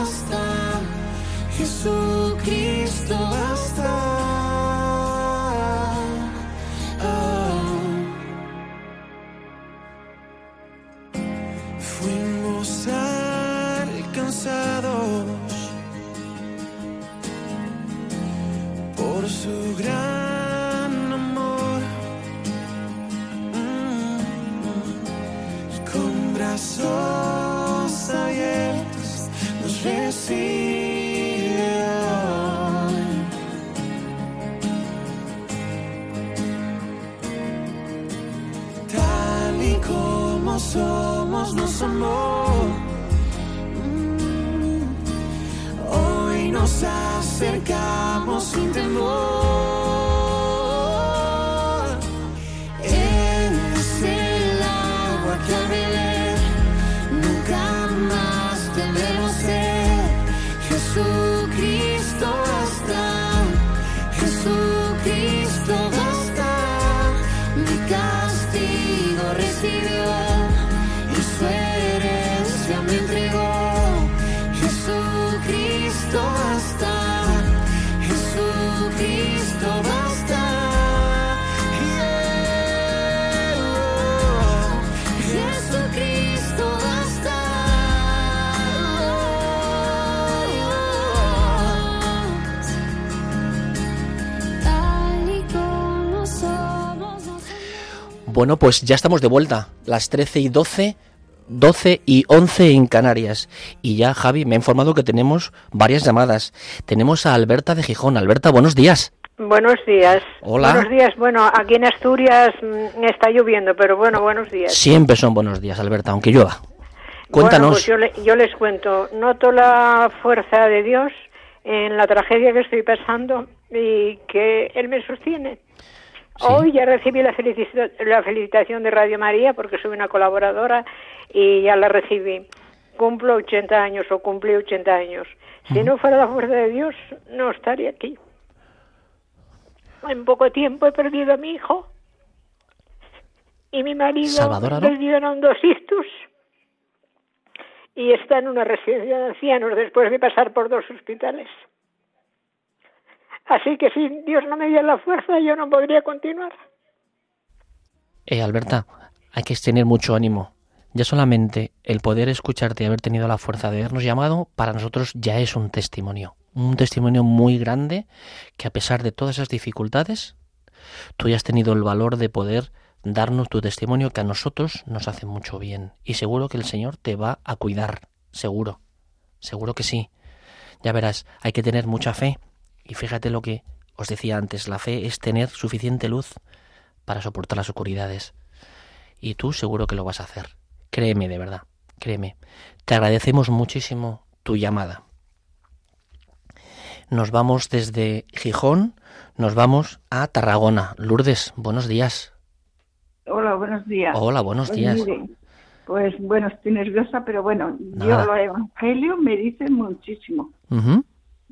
the castigo recibió y Bueno, pues ya estamos de vuelta, las 13 y 12, 12 y 11 en Canarias. Y ya, Javi, me ha informado que tenemos varias llamadas. Tenemos a Alberta de Gijón. Alberta, buenos días. Buenos días. Hola. Buenos días. Bueno, aquí en Asturias mm, está lloviendo, pero bueno, buenos días. Siempre son buenos días, Alberta, aunque llueva. Cuéntanos. Bueno, pues yo, le- yo les cuento. Noto la fuerza de Dios en la tragedia que estoy pasando y que Él me sostiene. Hoy ya recibí la, la felicitación de Radio María porque soy una colaboradora y ya la recibí. Cumplo 80 años o cumplí 80 años. Si no fuera la fuerza de Dios, no estaría aquí. En poco tiempo he perdido a mi hijo y mi marido Salvador Aro. le dieron dos ictus y está en una residencia de ancianos después de pasar por dos hospitales. Así que si Dios no me diera la fuerza, yo no podría continuar. Eh, Alberta, hay que tener mucho ánimo. Ya solamente el poder escucharte y haber tenido la fuerza de habernos llamado, para nosotros ya es un testimonio. Un testimonio muy grande que a pesar de todas esas dificultades, tú ya has tenido el valor de poder darnos tu testimonio que a nosotros nos hace mucho bien. Y seguro que el Señor te va a cuidar. Seguro. Seguro que sí. Ya verás, hay que tener mucha fe. Y fíjate lo que os decía antes, la fe es tener suficiente luz para soportar las oscuridades. Y tú seguro que lo vas a hacer. Créeme, de verdad, créeme. Te agradecemos muchísimo tu llamada. Nos vamos desde Gijón, nos vamos a Tarragona. Lourdes, buenos días. Hola, buenos días. Hola, buenos Pues días. mire, pues bueno, estoy nerviosa, pero bueno, Nada. yo el Evangelio me dice muchísimo.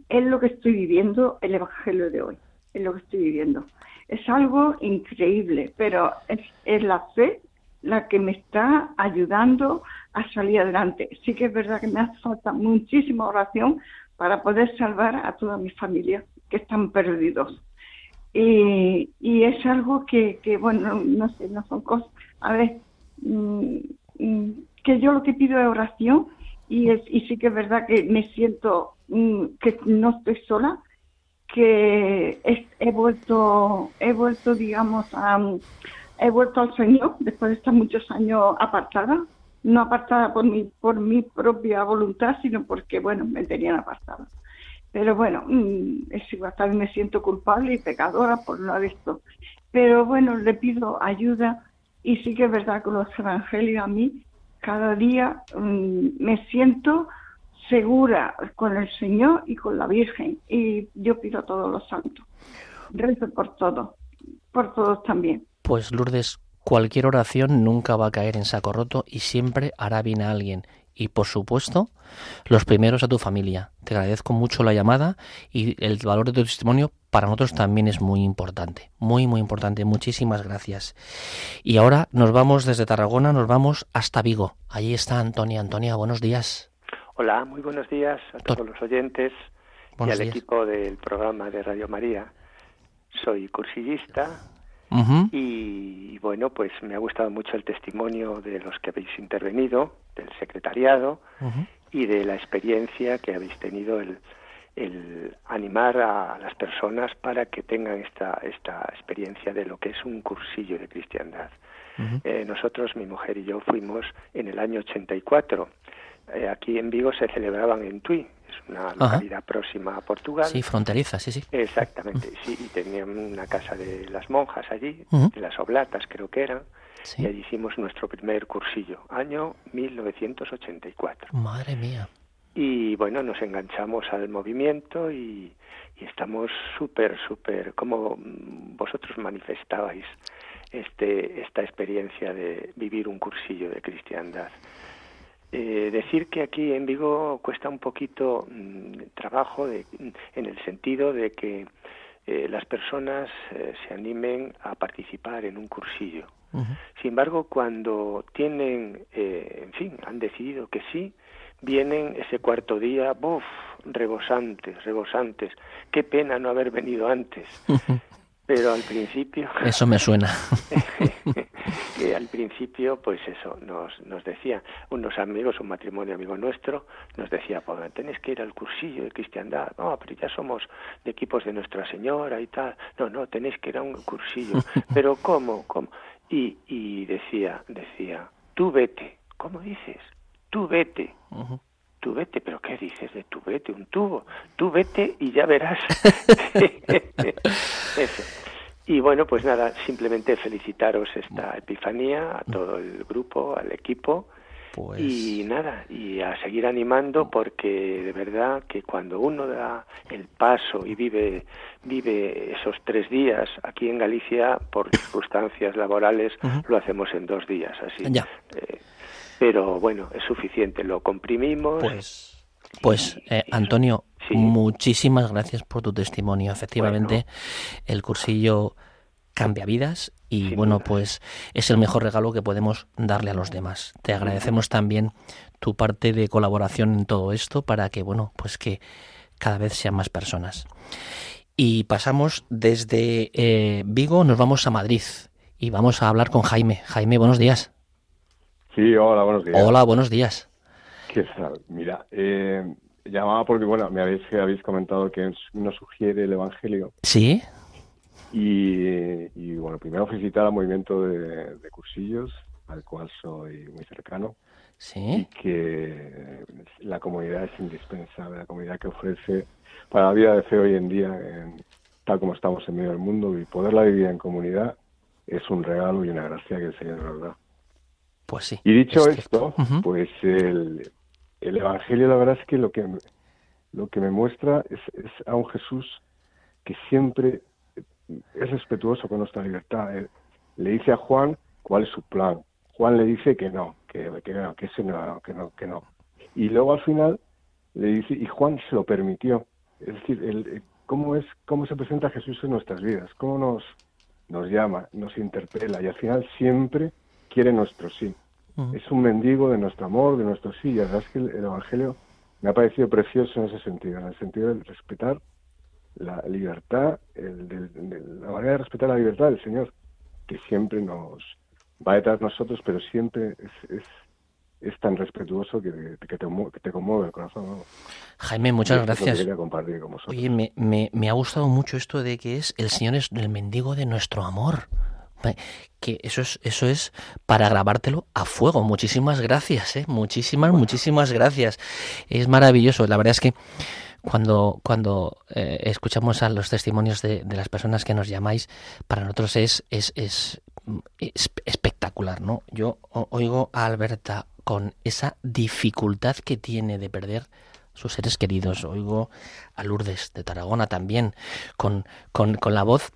Es lo que estoy viviendo, el Evangelio de hoy, es lo que estoy viviendo. Es algo increíble, pero es, la fe la que me está ayudando a salir adelante. Sí que es verdad que me hace falta muchísima oración para poder salvar a toda mi familia que están perdidos. Y, y es algo que, que, bueno, no sé, no son cosas. A ver, mm, mm, que yo lo que pido es oración y, es, y sí que es verdad que me siento que no estoy sola, que es- he vuelto, he vuelto, digamos, a, he vuelto al Señor después de estar muchos años apartada, no apartada por mi, por mi propia voluntad, sino porque, bueno, me tenían apartada. Pero bueno, mm, es igual, también me siento culpable y pecadora por no haber visto. Pero bueno, le pido ayuda y sí que es verdad que los evangelios a mí cada día mm, me siento segura con el Señor y con la Virgen. Y yo pido a todos los santos. Rezo por todos, por todos también. Pues Lourdes, cualquier oración nunca va a caer en saco roto y siempre hará bien a alguien. Y por supuesto, los primeros a tu familia. Te agradezco mucho la llamada y el valor de tu testimonio para nosotros también es muy importante. Muy, muy importante. Muchísimas gracias. Y ahora nos vamos desde Tarragona, nos vamos hasta Vigo. Allí está Antonia. Antonia, buenos días. Hola, muy buenos días a todos los oyentes Buenos y al días. equipo del programa de Radio María. Soy cursillista y bueno, pues me ha gustado mucho el testimonio de los que habéis intervenido, del secretariado y de la experiencia que habéis tenido el, el animar a las personas para que tengan esta, esta experiencia de lo que es un cursillo de cristiandad. Eh, nosotros, mi mujer y yo, fuimos en el año 84. Eh, aquí en Vigo se celebraban en Tui, es una localidad próxima a Portugal. Sí, fronteriza, sí, sí. Exactamente, sí, y tenían una casa de las monjas allí, de las oblatas creo que eran, y allí hicimos nuestro primer cursillo, año 1984. Madre mía. Y bueno, nos enganchamos al movimiento y, estamos súper, súper, como vosotros manifestabais este, esta experiencia de vivir un cursillo de cristiandad. Eh, decir que aquí en Vigo cuesta un poquito mm, trabajo de, en el sentido de que eh, las personas eh, se animen a participar en un cursillo. Sin embargo, cuando tienen, en fin, han decidido que sí, vienen ese cuarto día, ¡buf! rebosantes, rebosantes. Qué pena no haber venido antes. Pero al principio... Eso me suena. que al principio, pues eso, nos, nos decía, unos amigos, un matrimonio amigo nuestro, nos decía, pues tenéis que ir al cursillo de cristiandad. No, pero ya somos de equipos de Nuestra Señora y tal. No, no, tenéis que ir a un cursillo. Pero ¿cómo? ¿Cómo? Y, y decía, decía, tú vete. ¿Cómo dices? Tú vete. Tú vete, pero ¿qué dices de tú vete? Un tubo. Tú vete y ya verás. Y bueno, pues nada, simplemente felicitaros esta epifanía, a todo el grupo, al equipo. Pues y nada, y a seguir animando porque de verdad que cuando uno da el paso y vive, vive esos tres días aquí en Galicia, por circunstancias laborales, lo hacemos en dos días, así. Eh, pero bueno, es suficiente, lo comprimimos. Pues, pues eh, Antonio, muchísimas gracias por tu testimonio. Efectivamente, el cursillo cambia vidas y bueno, pues es el mejor regalo que podemos darle a los demás. Te agradecemos también tu parte de colaboración en todo esto para que bueno, pues que cada vez sean más personas. Y pasamos desde eh, Vigo, nos vamos a Madrid y vamos a hablar con Jaime. Jaime, buenos días. Sí, hola, buenos días. Hola, buenos días. ¿Qué tal? Mira, eh, llamaba porque, bueno, me habéis, habéis comentado que nos sugiere el Evangelio. Sí. Y, bueno, primero felicitar al movimiento de, Cursillos, al cual soy muy cercano. Sí. Y que la comunidad es indispensable, la comunidad que ofrece para la vida de fe hoy en día, tal como estamos en medio del mundo, y poderla vivir en comunidad es un regalo y una gracia que el Señor nos da. Pues sí. Y dicho esto, pues el, el, Evangelio la verdad es que lo que, lo que me muestra es, a un Jesús que siempre es respetuoso con nuestra libertad. le dice a Juan cuál es su plan. Juan le dice que no, que, que no, no, que no, que no. Y luego al final le dice, y Juan se lo permitió. Es decir, el, cómo es, cómo se presenta Jesús en nuestras vidas, cómo nos, nos llama, nos interpela, y al final siempre quiere nuestro sí. Es un mendigo de nuestro amor, de nuestro sí. Y la verdad es que el, Evangelio me ha parecido precioso en ese sentido, en el sentido de respetar la libertad, el, la manera de respetar la libertad del Señor, que siempre nos va detrás de nosotros, pero siempre es, es, tan respetuoso que, que, te, que, te, conmueve el corazón. Jaime, muchas gracias. compartir Oye, me, me, me ha gustado mucho esto de que es el Señor es el mendigo de nuestro amor que eso es, eso es para grabártelo a fuego. Muchísimas gracias, ¿eh? muchísimas, muchísimas gracias. Es maravilloso. La verdad es que cuando, cuando eh, escuchamos a los testimonios de, de, las personas que nos llamáis, para nosotros es, es, es, espectacular, ¿no? Yo oigo a Alberta con esa dificultad que tiene de perder sus seres queridos. Oigo a Lourdes de Tarragona también, con, con, con la voz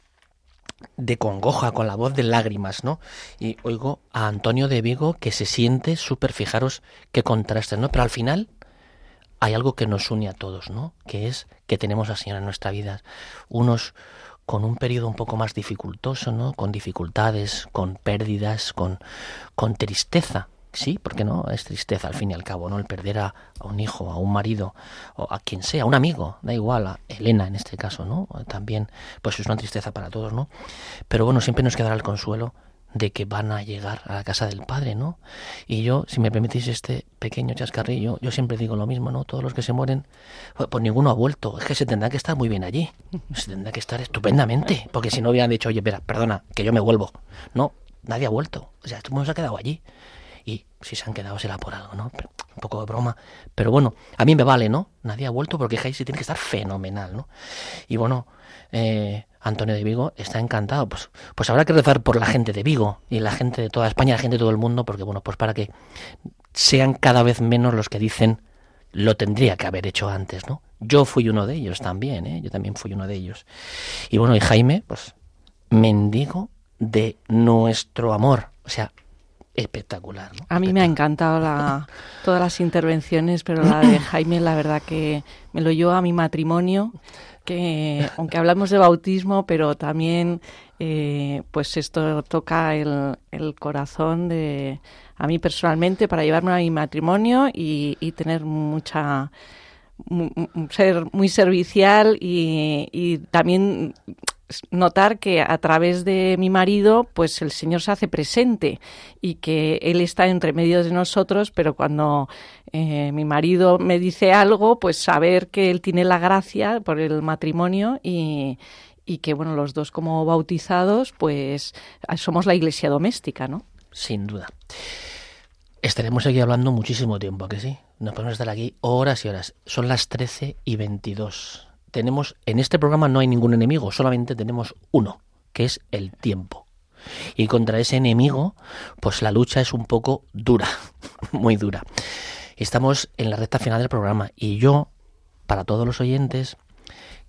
de congoja, con la voz de lágrimas, ¿no? Y oigo a Antonio de Vigo que se siente súper, fijaros qué contraste, ¿no? Pero al final hay algo que nos une a todos, ¿no? Que es que tenemos al Señor en nuestra vida. Unos con un periodo un poco más dificultoso, ¿no? Con dificultades, con pérdidas, con, con tristeza, sí, porque no, es tristeza al fin y al cabo, ¿no? El perder a, un hijo, a un marido, o a quien sea, a un amigo, da igual, a Elena en este caso, ¿no? También, pues es una tristeza para todos, ¿no? Pero bueno, siempre nos quedará el consuelo de que van a llegar a la casa del Padre, ¿no? Y yo, si me permitís este pequeño chascarrillo, yo siempre digo lo mismo, ¿no? Todos los que se mueren, pues, pues ninguno ha vuelto. Es que se tendrá que estar muy bien allí. Se tendrá que estar estupendamente. Porque si no hubieran dicho, oye, espera, perdona, que yo me vuelvo. No, nadie ha vuelto. O sea, todo el se ha quedado allí. Si se han quedado será por algo, ¿no? Un poco de broma. Pero bueno, a mí me vale, ¿no? Nadie ha vuelto porque Heisy tiene que estar fenomenal, ¿no? Y bueno, eh, Antonio de Vigo está encantado. Pues, pues habrá que rezar por la gente de Vigo y la gente de toda España, la gente de todo el mundo, porque bueno, pues para que sean cada vez menos los que dicen lo tendría que haber hecho antes, ¿no? Yo fui uno de ellos también, ¿eh? Yo también fui uno de ellos. Y bueno, y Jaime, pues mendigo de nuestro amor. O sea, espectacular. A mí me ha encantado la, todas las intervenciones, pero la de Jaime, la verdad que me lo llevo a mi matrimonio que aunque hablamos de bautismo, pero también eh, pues esto toca el, el, corazón de a mí personalmente para llevarme a mi matrimonio y, y tener mucha ser muy servicial y, y también notar que a través de mi marido, pues el Señor se hace presente y que Él está entre medio de nosotros, pero cuando eh, mi marido me dice algo, pues saber que Él tiene la gracia por el matrimonio y, y que, bueno, los dos como bautizados, pues somos la iglesia doméstica, ¿no? Sin duda. Estaremos aquí hablando muchísimo tiempo, que sí? Nos podemos estar aquí horas y horas. Son las 13 y 22 tenemos, en este programa no hay ningún enemigo, solamente tenemos uno, que es el tiempo. Y contra ese enemigo, pues la lucha es un poco dura, muy dura. Estamos en la recta final del programa y yo, para todos los oyentes,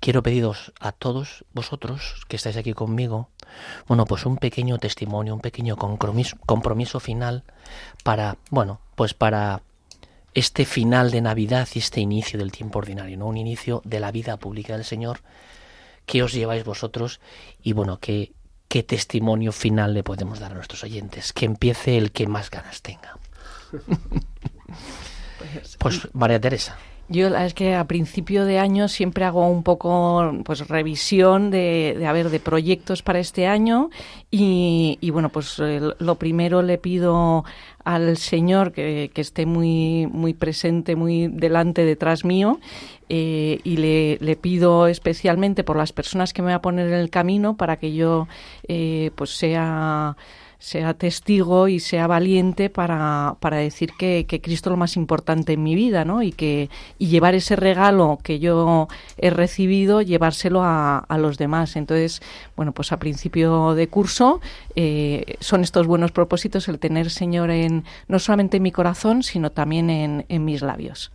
quiero pediros a todos vosotros que estáis aquí conmigo, bueno, pues un pequeño testimonio, un pequeño compromiso, compromiso final para, bueno, pues para este final de Navidad y este inicio del tiempo ordinario, ¿no? Un inicio de la vida pública del Señor que os lleváis vosotros y bueno, qué, qué testimonio final le podemos dar a nuestros oyentes. Que empiece el que más ganas tenga. pues, pues María Teresa. Yo es que a principio de año siempre hago un poco pues revisión de, de, de proyectos para este año y, bueno pues lo primero le pido al Señor que, que, esté muy muy presente muy delante detrás mío eh, y le, le, pido especialmente por las personas que me va a poner en el camino para que yo eh, pues sea sea testigo y sea valiente para, para decir que, que, Cristo es lo más importante en mi vida, ¿no? Y que y llevar ese regalo que yo he recibido, llevárselo a, a los demás. Entonces, bueno, pues a principio de curso eh, son estos buenos propósitos el tener Señor en no solamente en mi corazón, sino también en, en mis labios.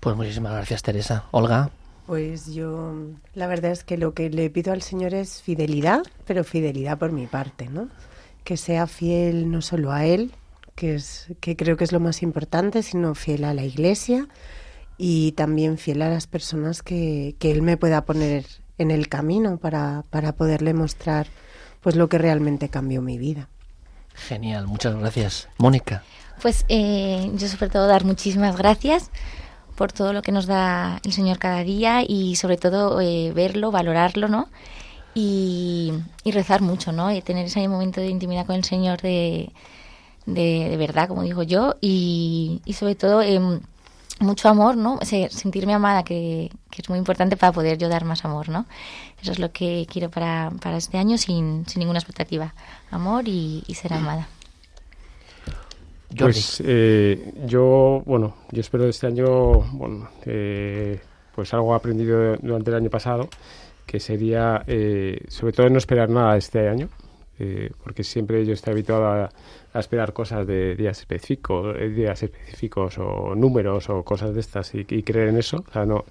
Pues muchísimas gracias, Teresa. Olga. Pues yo, la verdad es que lo que le pido al Señor es fidelidad, pero fidelidad por mi parte, ¿no? Que sea fiel no solo a él, que, es, que creo que es lo más importante, sino fiel a la iglesia y también fiel a las personas que, que él me pueda poner en el camino para, para poderle mostrar pues lo que realmente cambió mi vida. Genial, muchas gracias. Mónica. Pues eh, yo sobre todo dar muchísimas gracias por todo lo que nos da el Señor cada día y sobre todo eh, verlo, valorarlo, ¿no? Y, rezar mucho, ¿no? Y tener ese momento de intimidad con el Señor de, de, verdad, como digo yo, y, y sobre todo eh, mucho amor, ¿no? sentirme amada, que, que, es muy importante para poder yo dar más amor, ¿no? Eso es lo que quiero para, para este año sin, sin ninguna expectativa. Amor y, y ser amada. Pues eh, yo, bueno, yo espero este año, bueno, eh, pues algo aprendido durante el año pasado que sería eh, sobre todo no esperar nada este año, eh, porque siempre yo estoy habituado a, a, esperar cosas de días específicos, eh, días específicos o números o cosas de estas y, creer en eso, o sea, no,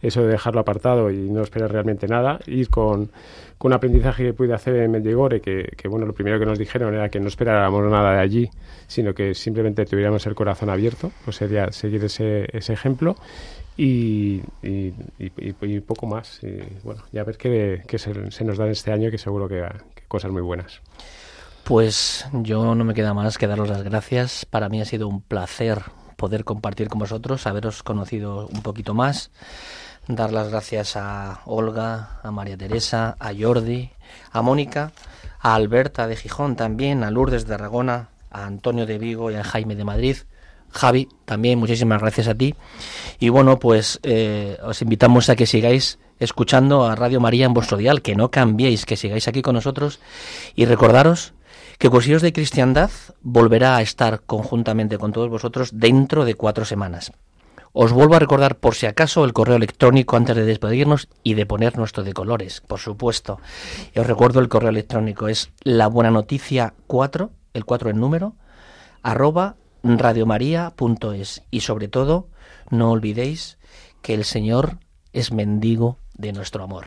eso de dejarlo apartado y no esperar realmente nada, ir con, con un aprendizaje que pude hacer en Medjugorje, que, que bueno, lo primero que nos dijeron era que no esperáramos nada de allí, sino que simplemente tuviéramos el corazón abierto, pues sería seguir ese, ese ejemplo y, y, y, y, poco más. Bueno, ya ver qué, se, se, nos da este año, que seguro que, que, cosas muy buenas. Pues yo no me queda más que daros las gracias. Para mí ha sido un placer poder compartir con vosotros, haberos conocido un poquito más. Dar las gracias a Olga, a María Teresa, a Jordi, a Mónica, a Alberta de Gijón también, a Lourdes de Aragona, a Antonio de Vigo y a Jaime de Madrid. Javi, también muchísimas gracias a ti. Y bueno, pues eh, os invitamos a que sigáis escuchando a Radio María en vuestro dial, que no cambiéis, que sigáis aquí con nosotros y recordaros que Cursillos de Cristiandad volverá a estar conjuntamente con todos vosotros dentro de cuatro semanas. Os vuelvo a recordar por si acaso el correo electrónico antes de despedirnos y de poner nuestro de colores, por supuesto. Os recuerdo el correo electrónico es la buena noticia 4, el 4 en número, arroba radiomaria.es y sobre todo no olvidéis que el Señor es mendigo de nuestro amor.